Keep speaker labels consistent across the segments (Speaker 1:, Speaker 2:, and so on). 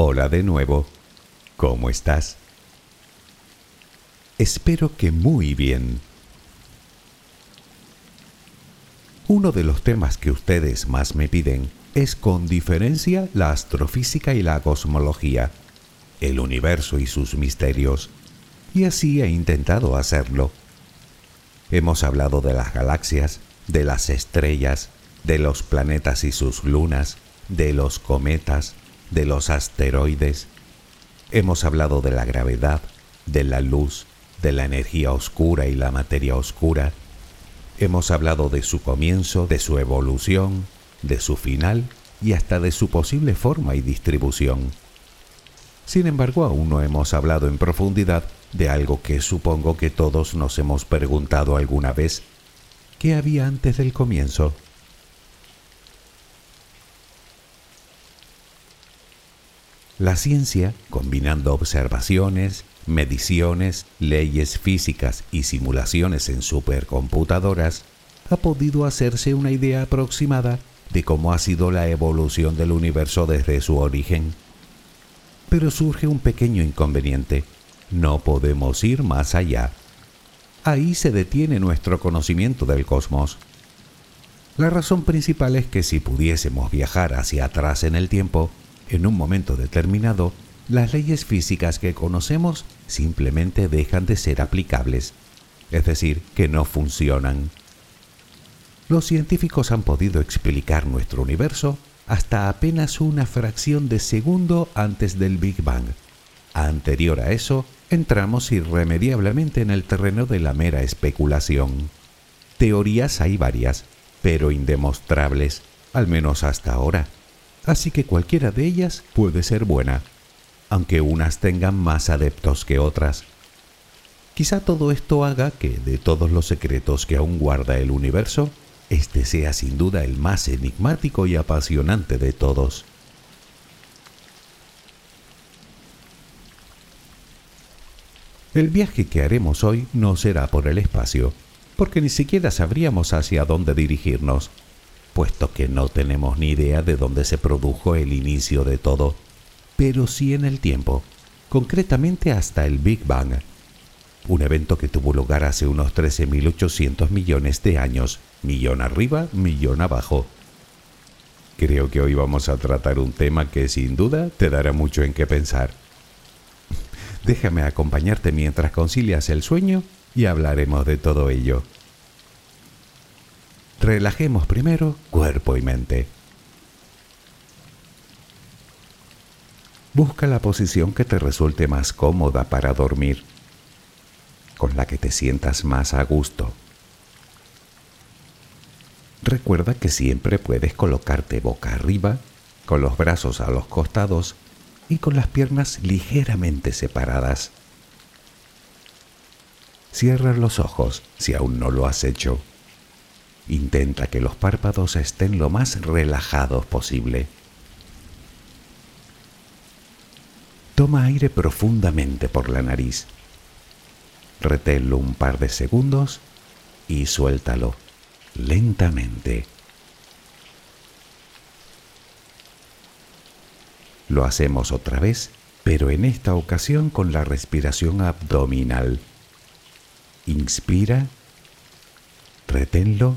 Speaker 1: Hola de nuevo. ¿Cómo estás? Espero que muy bien. Uno de los temas que ustedes más me piden es con diferencia la astrofísica y la cosmología, el universo y sus misterios, y así he intentado hacerlo. Hemos hablado de las galaxias, de las estrellas, de los planetas y sus lunas, de los cometas, de los asteroides. Hemos hablado de la gravedad, de la luz, de la energía oscura y la materia oscura. Hemos hablado de su comienzo, de su evolución, de su final y hasta de su posible forma y distribución. Sin embargo, aún no hemos hablado en profundidad de algo que supongo que todos nos hemos preguntado alguna vez. ¿Qué había antes del comienzo? La ciencia, combinando observaciones, mediciones, leyes físicas y simulaciones en supercomputadoras, ha podido hacerse una idea aproximada de cómo ha sido la evolución del universo desde su origen. Pero surge un pequeño inconveniente. No podemos ir más allá. Ahí se detiene nuestro conocimiento del cosmos. La razón principal es que si pudiésemos viajar hacia atrás en el tiempo, en un momento determinado, las leyes físicas que conocemos simplemente dejan de ser aplicables, es decir, que no funcionan. Los científicos han podido explicar nuestro universo hasta apenas una fracción de segundo antes del Big Bang. Anterior a eso, entramos irremediablemente en el terreno de la mera especulación. Teorías hay varias, pero indemostrables, al menos hasta ahora así que cualquiera de ellas puede ser buena, aunque unas tengan más adeptos que otras. Quizá todo esto haga que, de todos los secretos que aún guarda el universo, este sea sin duda el más enigmático y apasionante de todos. El viaje que haremos hoy no será por el espacio, porque ni siquiera sabríamos hacia dónde dirigirnos puesto que no tenemos ni idea de dónde se produjo el inicio de todo, pero sí en el tiempo, concretamente hasta el Big Bang, un evento que tuvo lugar hace unos 13.800 millones de años, millón arriba, millón abajo. Creo que hoy vamos a tratar un tema que sin duda te dará mucho en qué pensar. Déjame acompañarte mientras concilias el sueño y hablaremos de todo ello. Relajemos primero cuerpo y mente. Busca la posición que te resulte más cómoda para dormir, con la que te sientas más a gusto. Recuerda que siempre puedes colocarte boca arriba, con los brazos a los costados y con las piernas ligeramente separadas. Cierra los ojos si aún no lo has hecho. Intenta que los párpados estén lo más relajados posible. Toma aire profundamente por la nariz. Reténlo un par de segundos y suéltalo lentamente. Lo hacemos otra vez, pero en esta ocasión con la respiración abdominal. Inspira, reténlo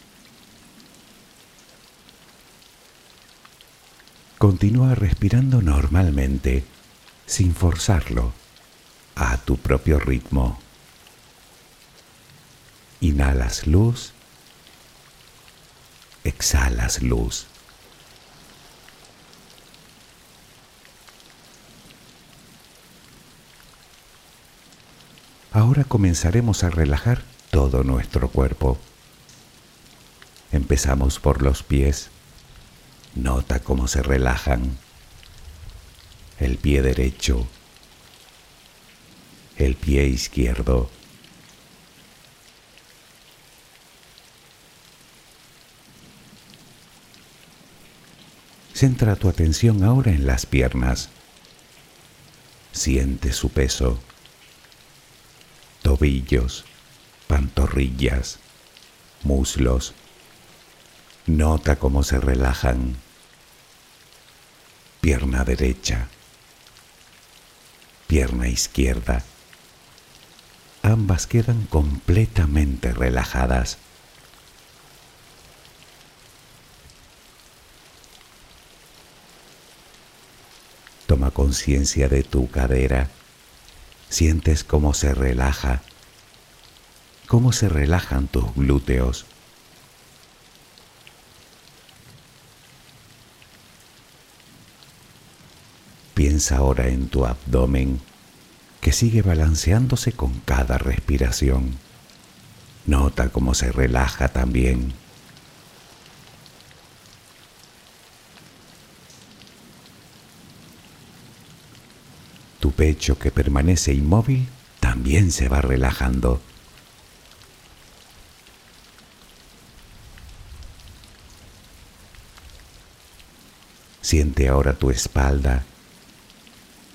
Speaker 1: Continúa respirando normalmente, sin forzarlo, a tu propio ritmo. Inhalas luz, exhalas luz. Ahora comenzaremos a relajar todo nuestro cuerpo. Empezamos por los pies Nota cómo se relajan el pie derecho, el pie izquierdo. Centra tu atención ahora en las piernas. Siente su peso. Tobillos, pantorrillas, muslos, Nota cómo se relajan. Pierna derecha, pierna izquierda. Ambas quedan completamente relajadas. Toma conciencia de tu cadera. Sientes cómo se relaja, cómo se relajan tus glúteos. Piensa ahora en tu abdomen que sigue balanceándose con cada respiración. Nota cómo se relaja también. Tu pecho que permanece inmóvil también se va relajando. Siente ahora tu espalda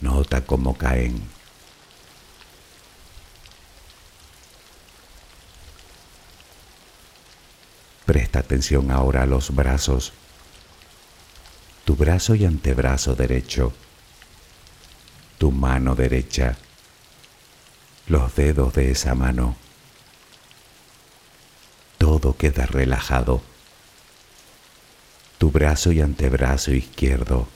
Speaker 1: Nota cómo caen. Presta atención ahora a los brazos. Tu brazo y antebrazo derecho. Tu mano derecha. Los dedos de esa mano. Todo queda relajado. Tu brazo y antebrazo izquierdo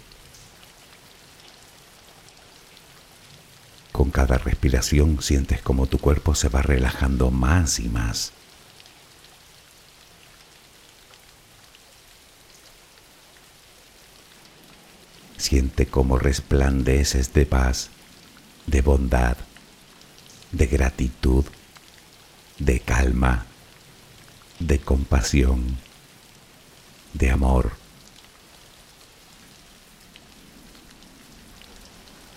Speaker 1: Con cada respiración sientes como tu cuerpo se va relajando más y más. Siente cómo resplandeces de paz, de bondad, de gratitud, de calma, de compasión, de amor.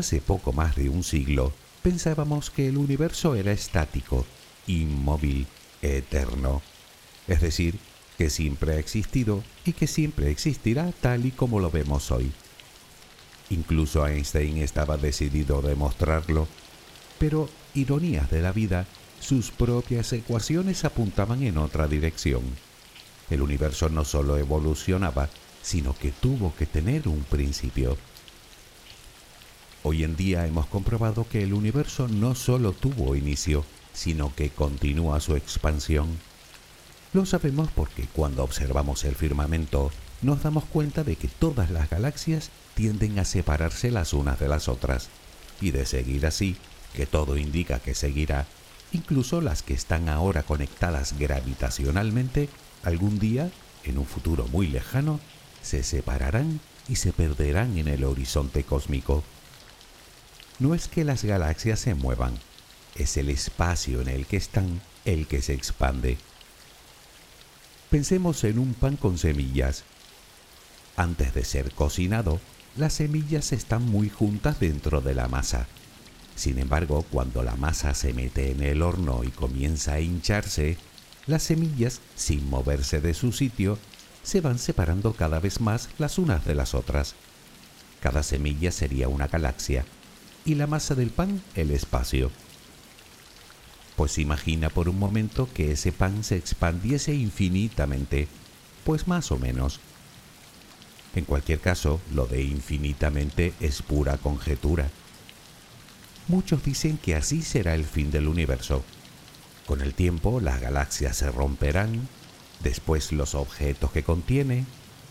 Speaker 1: hace poco más de un siglo pensábamos que el universo era estático, inmóvil eterno, es decir, que siempre ha existido y que siempre existirá tal y como lo vemos hoy. Incluso Einstein estaba decidido a demostrarlo, pero, ironías de la vida, sus propias ecuaciones apuntaban en otra dirección. El universo no solo evolucionaba, sino que tuvo que tener un principio. Hoy en día hemos comprobado que el universo no solo tuvo inicio, sino que continúa su expansión. Lo sabemos porque cuando observamos el firmamento nos damos cuenta de que todas las galaxias tienden a separarse las unas de las otras, y de seguir así, que todo indica que seguirá, incluso las que están ahora conectadas gravitacionalmente, algún día, en un futuro muy lejano, se separarán y se perderán en el horizonte cósmico. No es que las galaxias se muevan, es el espacio en el que están el que se expande. Pensemos en un pan con semillas. Antes de ser cocinado, las semillas están muy juntas dentro de la masa. Sin embargo, cuando la masa se mete en el horno y comienza a hincharse, las semillas, sin moverse de su sitio, se van separando cada vez más las unas de las otras. Cada semilla sería una galaxia y la masa del pan el espacio. Pues imagina por un momento que ese pan se expandiese infinitamente, pues más o menos. En cualquier caso, lo de infinitamente es pura conjetura. Muchos dicen que así será el fin del universo. Con el tiempo las galaxias se romperán, después los objetos que contiene,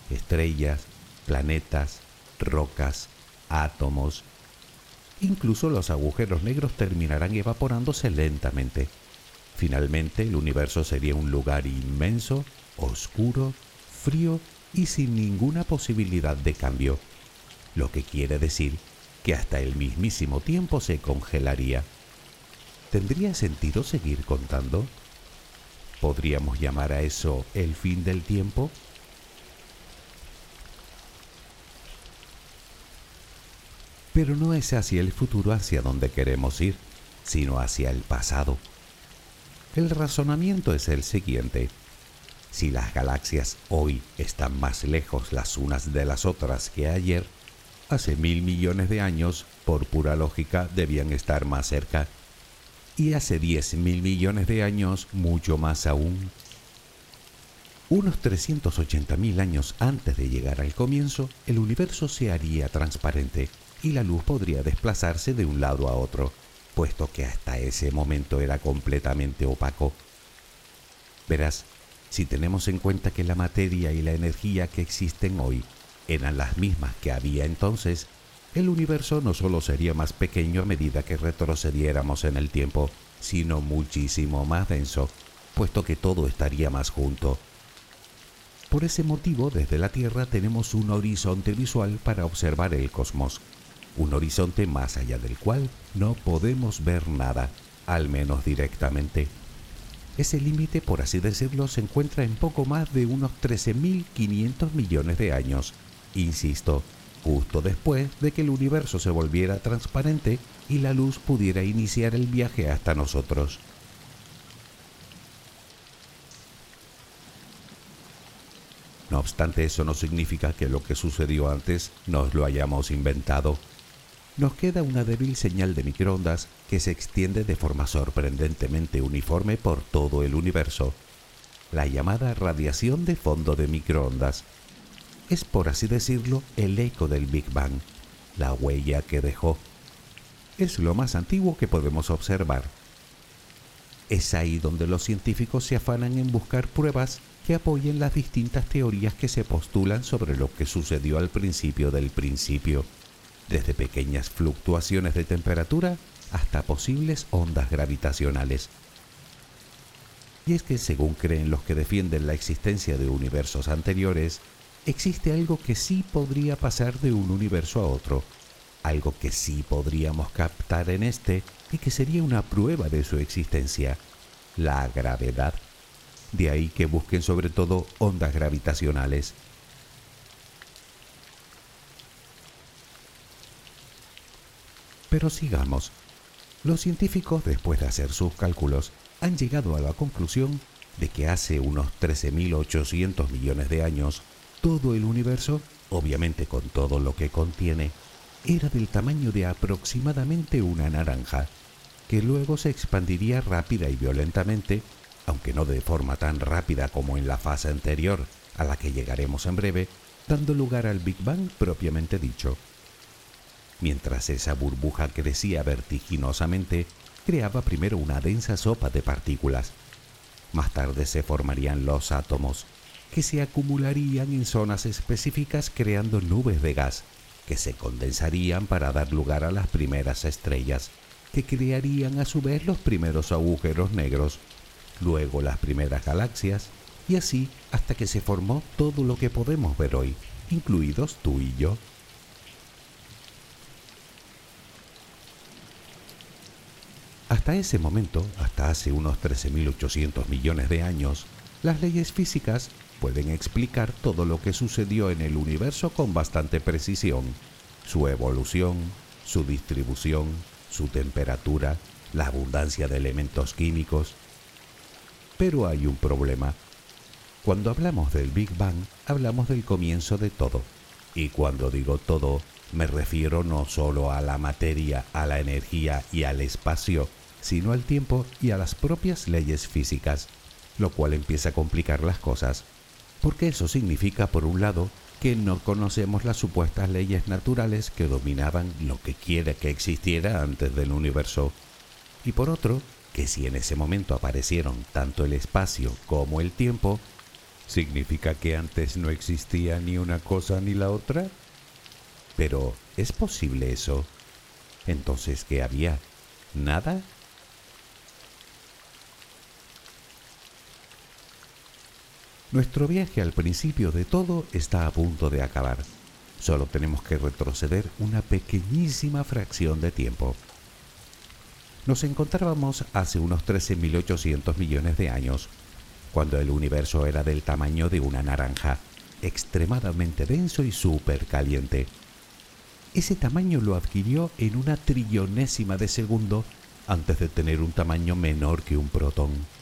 Speaker 1: estrellas, planetas, rocas, átomos, Incluso los agujeros negros terminarán evaporándose lentamente. Finalmente el universo sería un lugar inmenso, oscuro, frío y sin ninguna posibilidad de cambio, lo que quiere decir que hasta el mismísimo tiempo se congelaría. ¿Tendría sentido seguir contando? ¿Podríamos llamar a eso el fin del tiempo? Pero no es hacia el futuro hacia donde queremos ir, sino hacia el pasado. El razonamiento es el siguiente. Si las galaxias hoy están más lejos las unas de las otras que ayer, hace mil millones de años, por pura lógica, debían estar más cerca. Y hace diez mil millones de años, mucho más aún. Unos 380 mil años antes de llegar al comienzo, el universo se haría transparente y la luz podría desplazarse de un lado a otro, puesto que hasta ese momento era completamente opaco. Verás, si tenemos en cuenta que la materia y la energía que existen hoy eran las mismas que había entonces, el universo no solo sería más pequeño a medida que retrocediéramos en el tiempo, sino muchísimo más denso, puesto que todo estaría más junto. Por ese motivo, desde la Tierra tenemos un horizonte visual para observar el cosmos un horizonte más allá del cual no podemos ver nada, al menos directamente. Ese límite, por así decirlo, se encuentra en poco más de unos 13.500 millones de años, insisto, justo después de que el universo se volviera transparente y la luz pudiera iniciar el viaje hasta nosotros. No obstante, eso no significa que lo que sucedió antes nos lo hayamos inventado. Nos queda una débil señal de microondas que se extiende de forma sorprendentemente uniforme por todo el universo, la llamada radiación de fondo de microondas. Es, por así decirlo, el eco del Big Bang, la huella que dejó. Es lo más antiguo que podemos observar. Es ahí donde los científicos se afanan en buscar pruebas que apoyen las distintas teorías que se postulan sobre lo que sucedió al principio del principio, desde pequeñas fluctuaciones de temperatura hasta posibles ondas gravitacionales. Y es que según creen los que defienden la existencia de universos anteriores, existe algo que sí podría pasar de un universo a otro, algo que sí podríamos captar en este y que sería una prueba de su existencia, la gravedad. De ahí que busquen sobre todo ondas gravitacionales. Pero sigamos. Los científicos, después de hacer sus cálculos, han llegado a la conclusión de que hace unos 13.800 millones de años, todo el universo, obviamente con todo lo que contiene, era del tamaño de aproximadamente una naranja, que luego se expandiría rápida y violentamente aunque no de forma tan rápida como en la fase anterior, a la que llegaremos en breve, dando lugar al Big Bang propiamente dicho. Mientras esa burbuja crecía vertiginosamente, creaba primero una densa sopa de partículas. Más tarde se formarían los átomos, que se acumularían en zonas específicas creando nubes de gas, que se condensarían para dar lugar a las primeras estrellas, que crearían a su vez los primeros agujeros negros luego las primeras galaxias, y así hasta que se formó todo lo que podemos ver hoy, incluidos tú y yo. Hasta ese momento, hasta hace unos 13.800 millones de años, las leyes físicas pueden explicar todo lo que sucedió en el universo con bastante precisión, su evolución, su distribución, su temperatura, la abundancia de elementos químicos, pero hay un problema. Cuando hablamos del Big Bang, hablamos del comienzo de todo. Y cuando digo todo, me refiero no solo a la materia, a la energía y al espacio, sino al tiempo y a las propias leyes físicas, lo cual empieza a complicar las cosas, porque eso significa, por un lado, que no conocemos las supuestas leyes naturales que dominaban lo que quiera que existiera antes del universo, y por otro, que si en ese momento aparecieron tanto el espacio como el tiempo, ¿significa que antes no existía ni una cosa ni la otra? Pero, ¿es posible eso? Entonces, ¿qué había? ¿Nada? Nuestro viaje al principio de todo está a punto de acabar. Solo tenemos que retroceder una pequeñísima fracción de tiempo. Nos encontrábamos hace unos 13.800 millones de años, cuando el universo era del tamaño de una naranja, extremadamente denso y súper caliente. Ese tamaño lo adquirió en una trillonésima de segundo antes de tener un tamaño menor que un protón.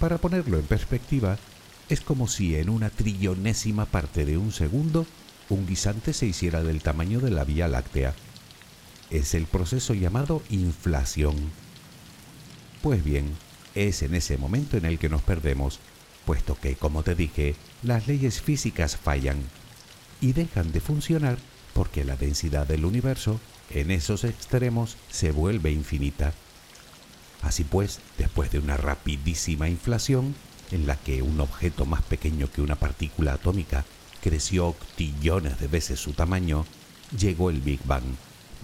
Speaker 1: Para ponerlo en perspectiva, es como si en una trillonésima parte de un segundo un guisante se hiciera del tamaño de la Vía Láctea es el proceso llamado inflación. Pues bien, es en ese momento en el que nos perdemos, puesto que, como te dije, las leyes físicas fallan y dejan de funcionar porque la densidad del universo en esos extremos se vuelve infinita. Así pues, después de una rapidísima inflación, en la que un objeto más pequeño que una partícula atómica creció octillones de veces su tamaño, llegó el Big Bang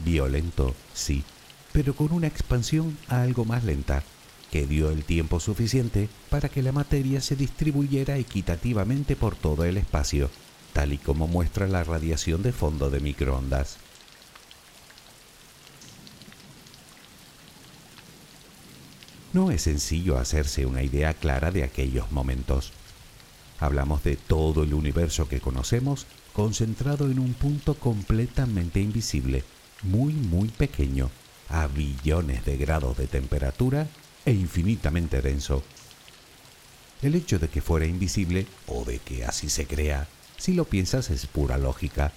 Speaker 1: Violento, sí, pero con una expansión algo más lenta, que dio el tiempo suficiente para que la materia se distribuyera equitativamente por todo el espacio, tal y como muestra la radiación de fondo de microondas. No es sencillo hacerse una idea clara de aquellos momentos. Hablamos de todo el universo que conocemos concentrado en un punto completamente invisible, muy muy pequeño, a billones de grados de temperatura e infinitamente denso. El hecho de que fuera invisible o de que así se crea, si lo piensas es pura lógica.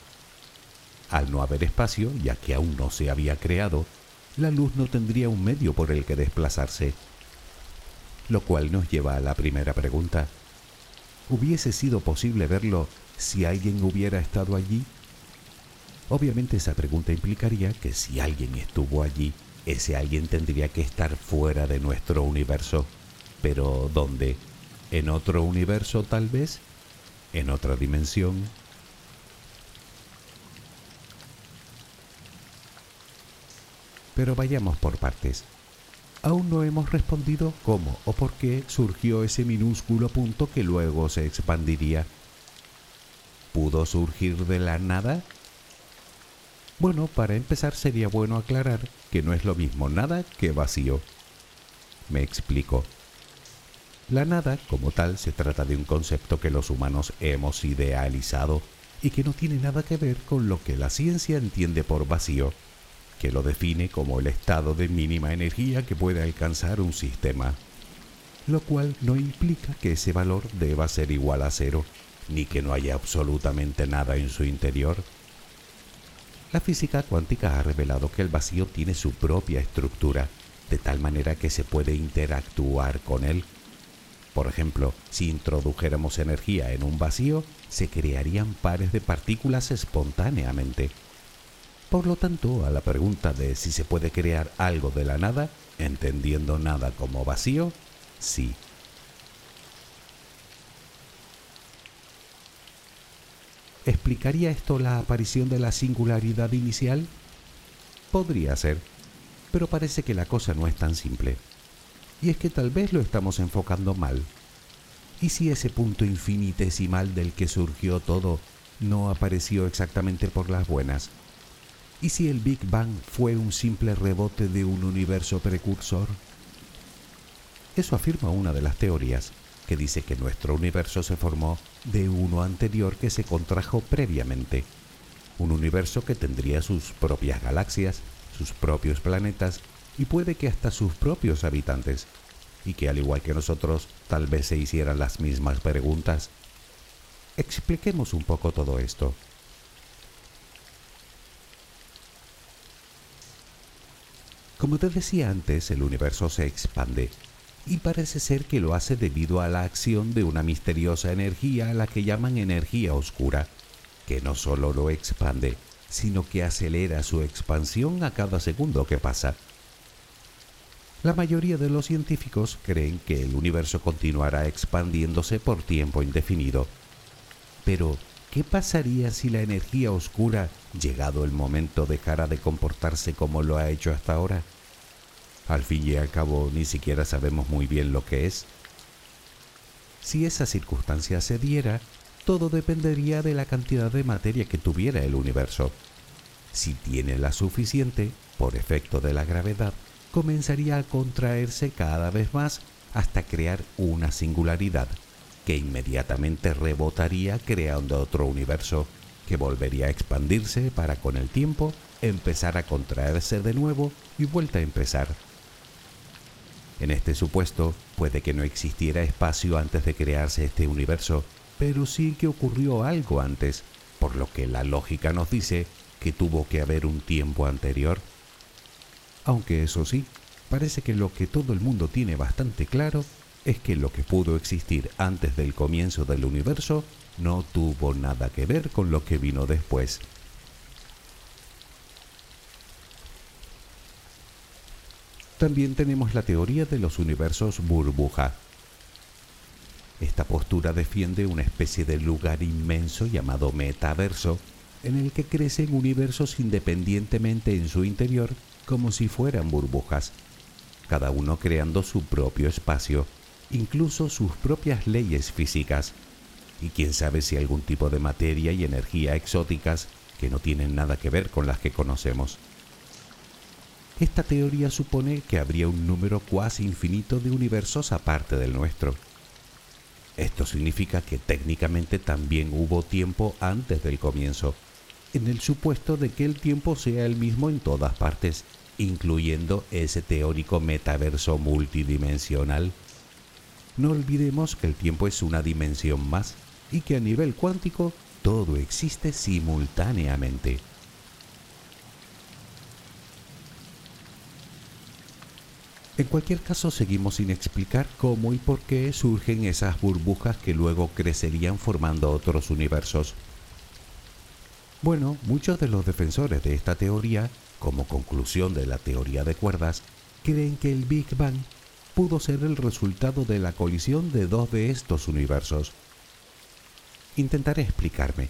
Speaker 1: Al no haber espacio, ya que aún no se había creado, la luz no tendría un medio por el que desplazarse. Lo cual nos lleva a la primera pregunta. ¿Hubiese sido posible verlo si alguien hubiera estado allí? Obviamente esa pregunta implicaría que si alguien estuvo allí, ese alguien tendría que estar fuera de nuestro universo. Pero ¿dónde? ¿En otro universo tal vez? ¿En otra dimensión? Pero vayamos por partes. Aún no hemos respondido cómo o por qué surgió ese minúsculo punto que luego se expandiría. ¿Pudo surgir de la nada? Bueno, para empezar sería bueno aclarar que no es lo mismo nada que vacío. Me explico. La nada, como tal, se trata de un concepto que los humanos hemos idealizado y que no tiene nada que ver con lo que la ciencia entiende por vacío, que lo define como el estado de mínima energía que puede alcanzar un sistema, lo cual no implica que ese valor deba ser igual a cero, ni que no haya absolutamente nada en su interior. La física cuántica ha revelado que el vacío tiene su propia estructura, de tal manera que se puede interactuar con él. Por ejemplo, si introdujéramos energía en un vacío, se crearían pares de partículas espontáneamente. Por lo tanto, a la pregunta de si se puede crear algo de la nada, entendiendo nada como vacío, sí. ¿Explicaría esto la aparición de la singularidad inicial? Podría ser, pero parece que la cosa no es tan simple. Y es que tal vez lo estamos enfocando mal. ¿Y si ese punto infinitesimal del que surgió todo no apareció exactamente por las buenas? ¿Y si el Big Bang fue un simple rebote de un universo precursor? Eso afirma una de las teorías, que dice que nuestro universo se formó de uno anterior que se contrajo previamente. Un universo que tendría sus propias galaxias, sus propios planetas y puede que hasta sus propios habitantes, y que al igual que nosotros tal vez se hicieran las mismas preguntas. Expliquemos un poco todo esto. Como te decía antes, el universo se expande y parece ser que lo hace debido a la acción de una misteriosa energía a la que llaman energía oscura, que no solo lo expande, sino que acelera su expansión a cada segundo que pasa. La mayoría de los científicos creen que el universo continuará expandiéndose por tiempo indefinido. Pero, ¿qué pasaría si la energía oscura, llegado el momento, dejara de comportarse como lo ha hecho hasta ahora? Al fin y al cabo ni siquiera sabemos muy bien lo que es. Si esa circunstancia se diera, todo dependería de la cantidad de materia que tuviera el universo. Si tiene la suficiente, por efecto de la gravedad, comenzaría a contraerse cada vez más hasta crear una singularidad, que inmediatamente rebotaría creando otro universo, que volvería a expandirse para con el tiempo empezar a contraerse de nuevo y vuelta a empezar. En este supuesto, puede que no existiera espacio antes de crearse este universo, pero sí que ocurrió algo antes, por lo que la lógica nos dice que tuvo que haber un tiempo anterior. Aunque eso sí, parece que lo que todo el mundo tiene bastante claro es que lo que pudo existir antes del comienzo del universo no tuvo nada que ver con lo que vino después. También tenemos la teoría de los universos burbuja. Esta postura defiende una especie de lugar inmenso llamado metaverso, en el que crecen universos independientemente en su interior como si fueran burbujas, cada uno creando su propio espacio, incluso sus propias leyes físicas, y quién sabe si algún tipo de materia y energía exóticas que no tienen nada que ver con las que conocemos. Esta teoría supone que habría un número cuasi infinito de universos aparte del nuestro. Esto significa que técnicamente también hubo tiempo antes del comienzo, en el supuesto de que el tiempo sea el mismo en todas partes, incluyendo ese teórico metaverso multidimensional. No olvidemos que el tiempo es una dimensión más y que a nivel cuántico todo existe simultáneamente. En cualquier caso, seguimos sin explicar cómo y por qué surgen esas burbujas que luego crecerían formando otros universos. Bueno, muchos de los defensores de esta teoría, como conclusión de la teoría de cuerdas, creen que el Big Bang pudo ser el resultado de la colisión de dos de estos universos. Intentaré explicarme.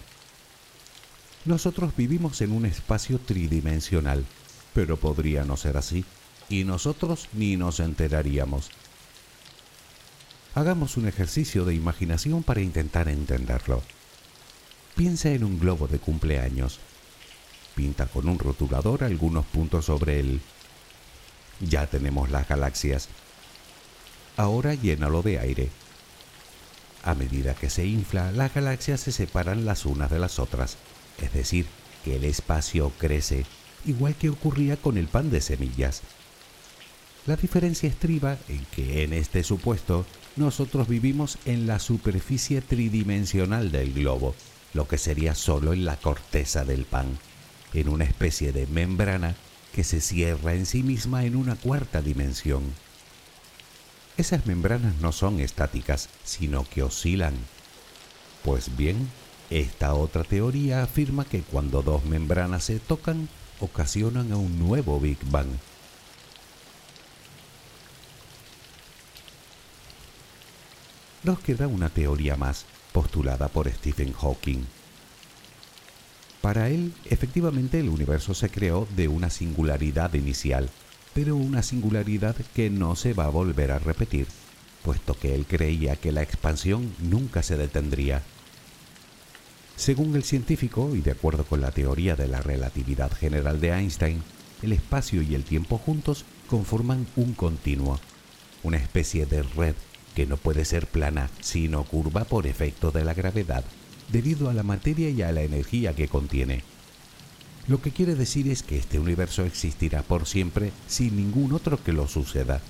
Speaker 1: Nosotros vivimos en un espacio tridimensional, pero podría no ser así y nosotros ni nos enteraríamos. Hagamos un ejercicio de imaginación para intentar entenderlo. Piensa en un globo de cumpleaños. Pinta con un rotulador algunos puntos sobre él. Ya tenemos las galaxias. Ahora llénalo de aire. A medida que se infla, las galaxias se separan las unas de las otras, es decir, que el espacio crece, igual que ocurría con el pan de semillas. La diferencia estriba en que en este supuesto nosotros vivimos en la superficie tridimensional del globo, lo que sería solo en la corteza del pan, en una especie de membrana que se cierra en sí misma en una cuarta dimensión. Esas membranas no son estáticas, sino que oscilan. Pues bien, esta otra teoría afirma que cuando dos membranas se tocan, ocasionan a un nuevo Big Bang nos queda una teoría más, postulada por Stephen Hawking. Para él, efectivamente el universo se creó de una singularidad inicial, pero una singularidad que no se va a volver a repetir, puesto que él creía que la expansión nunca se detendría. Según el científico, y de acuerdo con la teoría de la relatividad general de Einstein, el espacio y el tiempo juntos conforman un continuo, una especie de red que no puede ser plana, sino curva por efecto de la gravedad, debido a la materia y a la energía que contiene. Lo que quiere decir es que este universo existirá por siempre sin ningún otro que lo suceda.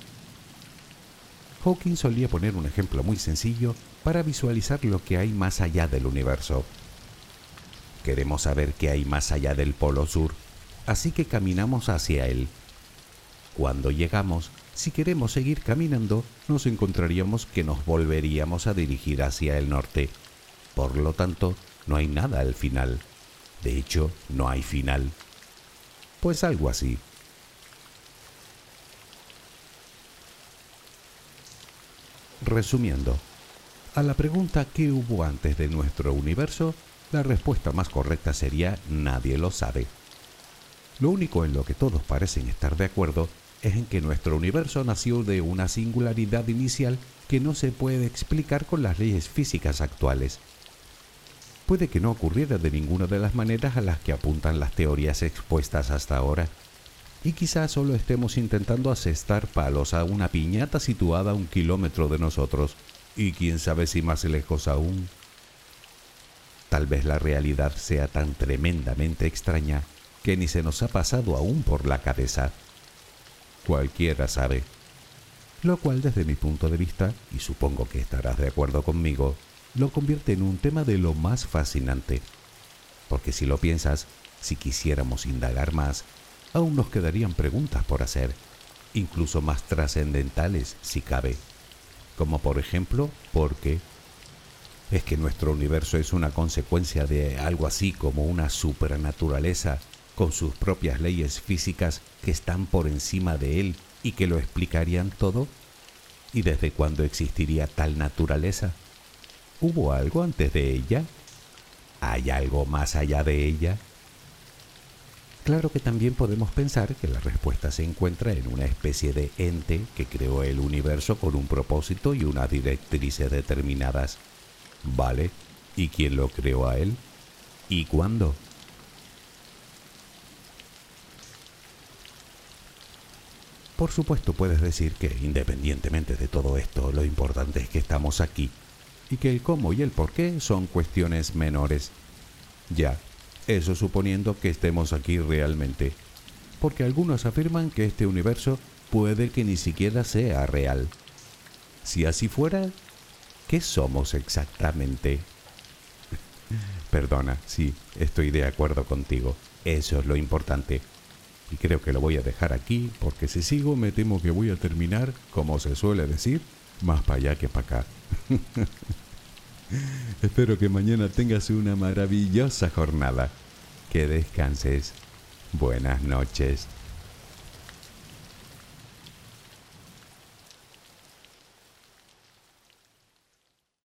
Speaker 1: Hawking solía poner un ejemplo muy sencillo para visualizar lo que hay más allá del universo. Queremos saber qué hay más allá del Polo Sur, así que caminamos hacia él. Cuando llegamos, si queremos seguir caminando, nos encontraríamos que nos volveríamos a dirigir hacia el norte. Por lo tanto, no hay nada al final. De hecho, no hay final. Pues algo así. Resumiendo, a la pregunta ¿qué hubo antes de nuestro universo? La respuesta más correcta sería nadie lo sabe. Lo único en lo que todos parecen estar de acuerdo es en que nuestro universo nació de una singularidad inicial que no se puede explicar con las leyes físicas actuales. Puede que no ocurriera de ninguna de las maneras a las que apuntan las teorías expuestas hasta ahora, y quizás solo estemos intentando asestar palos a una piñata situada a un kilómetro de nosotros, y quién sabe si más lejos aún. Tal vez la realidad sea tan tremendamente extraña que ni se nos ha pasado aún por la cabeza cualquiera sabe. Lo cual desde mi punto de vista, y supongo que estarás de acuerdo conmigo, lo convierte en un tema de lo más fascinante. Porque si lo piensas, si quisiéramos indagar más, aún nos quedarían preguntas por hacer, incluso más trascendentales si cabe. Como por ejemplo, ¿por qué? ¿Es que nuestro universo es una consecuencia de algo así como una supernaturaleza con sus propias leyes físicas que están por encima de él y que lo explicarían todo? ¿Y desde cuándo existiría tal naturaleza? ¿Hubo algo antes de ella? ¿Hay algo más allá de ella? Claro que también podemos pensar que la respuesta se encuentra en una especie de ente que creó el universo con un propósito y unas directrices determinadas. ¿Vale? ¿Y quién lo creó a él? ¿Y cuándo? Por supuesto puedes decir que independientemente de todo esto, lo importante es que estamos aquí y que el cómo y el por qué son cuestiones menores. Ya, eso suponiendo que estemos aquí realmente, porque algunos afirman que este universo puede que ni siquiera sea real. Si así fuera, ¿qué somos exactamente? Perdona, sí, estoy de acuerdo contigo. Eso es lo importante. Y creo que lo voy a dejar aquí porque si sigo me temo que voy a terminar, como se suele decir, más para allá que para acá. Espero que mañana tengas una maravillosa jornada. Que descanses. Buenas noches.